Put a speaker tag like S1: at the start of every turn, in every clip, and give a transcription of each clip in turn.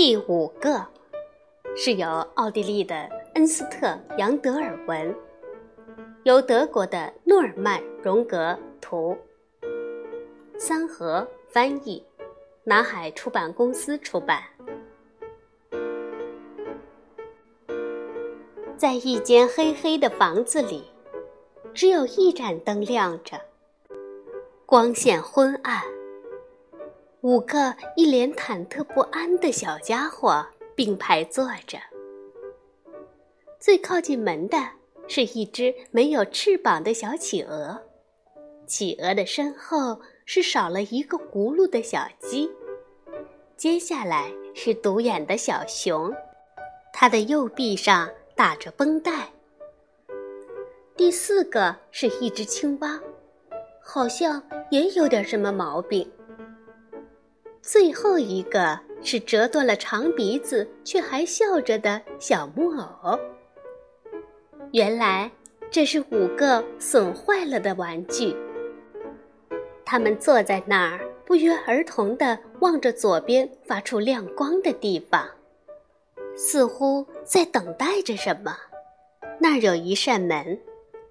S1: 第五个是由奥地利的恩斯特·杨德尔文，由德国的诺尔曼·荣格图，三河翻译，南海出版公司出版。在一间黑黑的房子里，只有一盏灯亮着，光线昏暗。五个一脸忐忑不安的小家伙并排坐着。最靠近门的是一只没有翅膀的小企鹅，企鹅的身后是少了一个轱辘的小鸡。接下来是独眼的小熊，它的右臂上打着绷带。第四个是一只青蛙，好像也有点什么毛病。最后一个是折断了长鼻子却还笑着的小木偶。原来这是五个损坏了的玩具。他们坐在那儿，不约而同地望着左边发出亮光的地方，似乎在等待着什么。那儿有一扇门，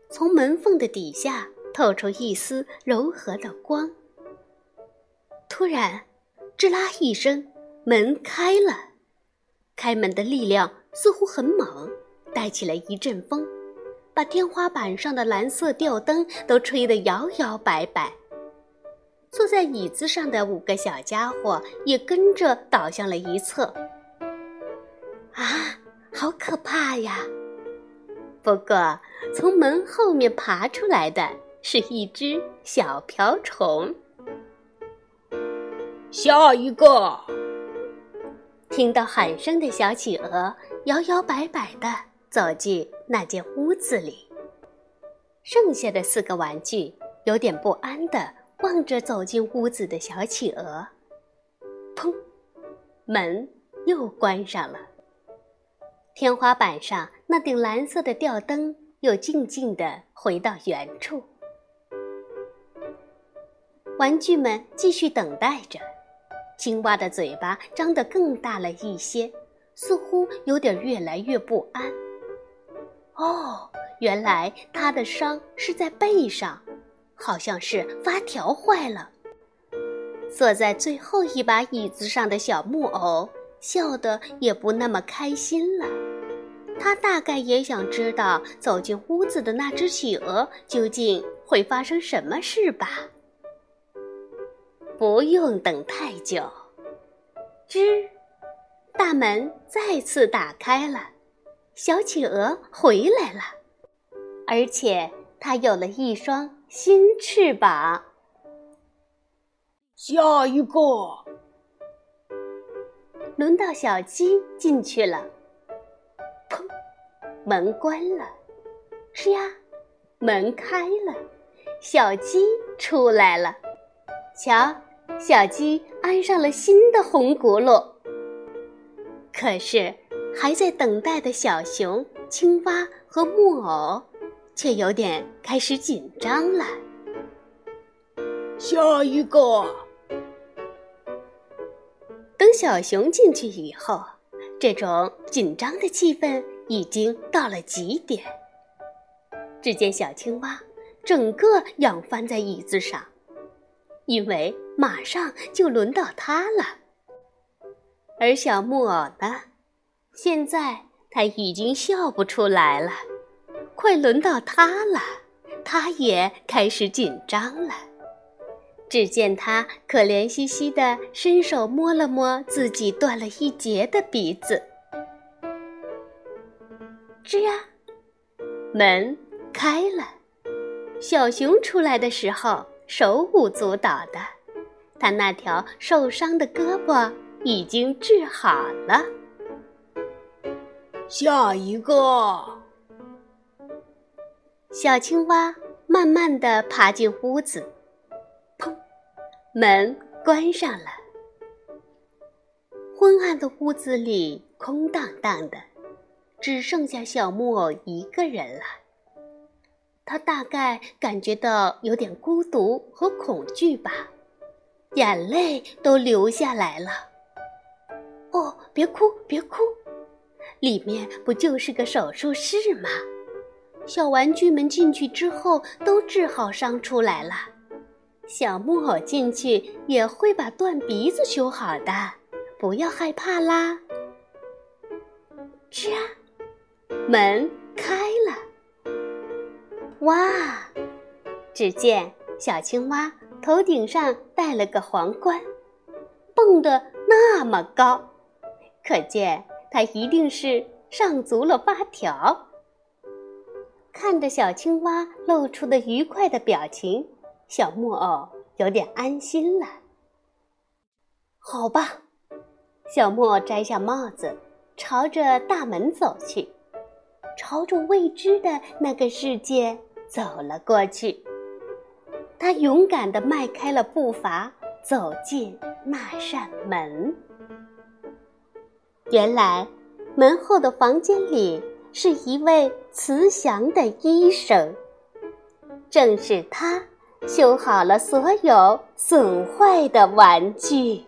S1: 从门缝的底下透出一丝柔和的光。突然。吱啦一声，门开了。开门的力量似乎很猛，带起了一阵风，把天花板上的蓝色吊灯都吹得摇摇摆摆。坐在椅子上的五个小家伙也跟着倒向了一侧。啊，好可怕呀！不过，从门后面爬出来的是一只小瓢虫。
S2: 下一个！
S1: 听到喊声的小企鹅摇摇摆摆地走进那间屋子里。剩下的四个玩具有点不安地望着走进屋子的小企鹅。砰！门又关上了。天花板上那顶蓝色的吊灯又静静地回到原处。玩具们继续等待着。青蛙的嘴巴张得更大了一些，似乎有点越来越不安。哦，原来它的伤是在背上，好像是发条坏了。坐在最后一把椅子上的小木偶笑得也不那么开心了。他大概也想知道走进屋子的那只企鹅究竟会发生什么事吧。不用等太久，吱，大门再次打开了，小企鹅回来了，而且它有了一双新翅膀。
S2: 下一个，
S1: 轮到小鸡进去了。砰，门关了。吱呀，门开了，小鸡出来了。瞧。小鸡安上了新的红轱辘，可是还在等待的小熊、青蛙和木偶，却有点开始紧张了。
S2: 下一个，
S1: 等小熊进去以后，这种紧张的气氛已经到了极点。只见小青蛙整个仰翻在椅子上。因为马上就轮到他了，而小木偶呢，现在他已经笑不出来了，快轮到他了，他也开始紧张了。只见他可怜兮兮的伸手摸了摸自己断了一截的鼻子，吱呀，门开了，小熊出来的时候。手舞足蹈的，他那条受伤的胳膊已经治好了。
S2: 下一个，
S1: 小青蛙慢慢的爬进屋子，砰，门关上了。昏暗的屋子里空荡荡的，只剩下小木偶一个人了。他大概感觉到有点孤独和恐惧吧，眼泪都流下来了。哦，别哭，别哭，里面不就是个手术室吗？小玩具们进去之后都治好伤出来了。小木偶进去也会把断鼻子修好的，不要害怕啦。吱，门开了。哇！只见小青蛙头顶上戴了个皇冠，蹦得那么高，可见它一定是上足了发条。看着小青蛙露出的愉快的表情，小木偶有点安心了。好吧，小木偶摘下帽子，朝着大门走去，朝着未知的那个世界走了过去。他勇敢地迈开了步伐，走进那扇门。原来，门后的房间里是一位慈祥的医生。正是他修好了所有损坏的玩具。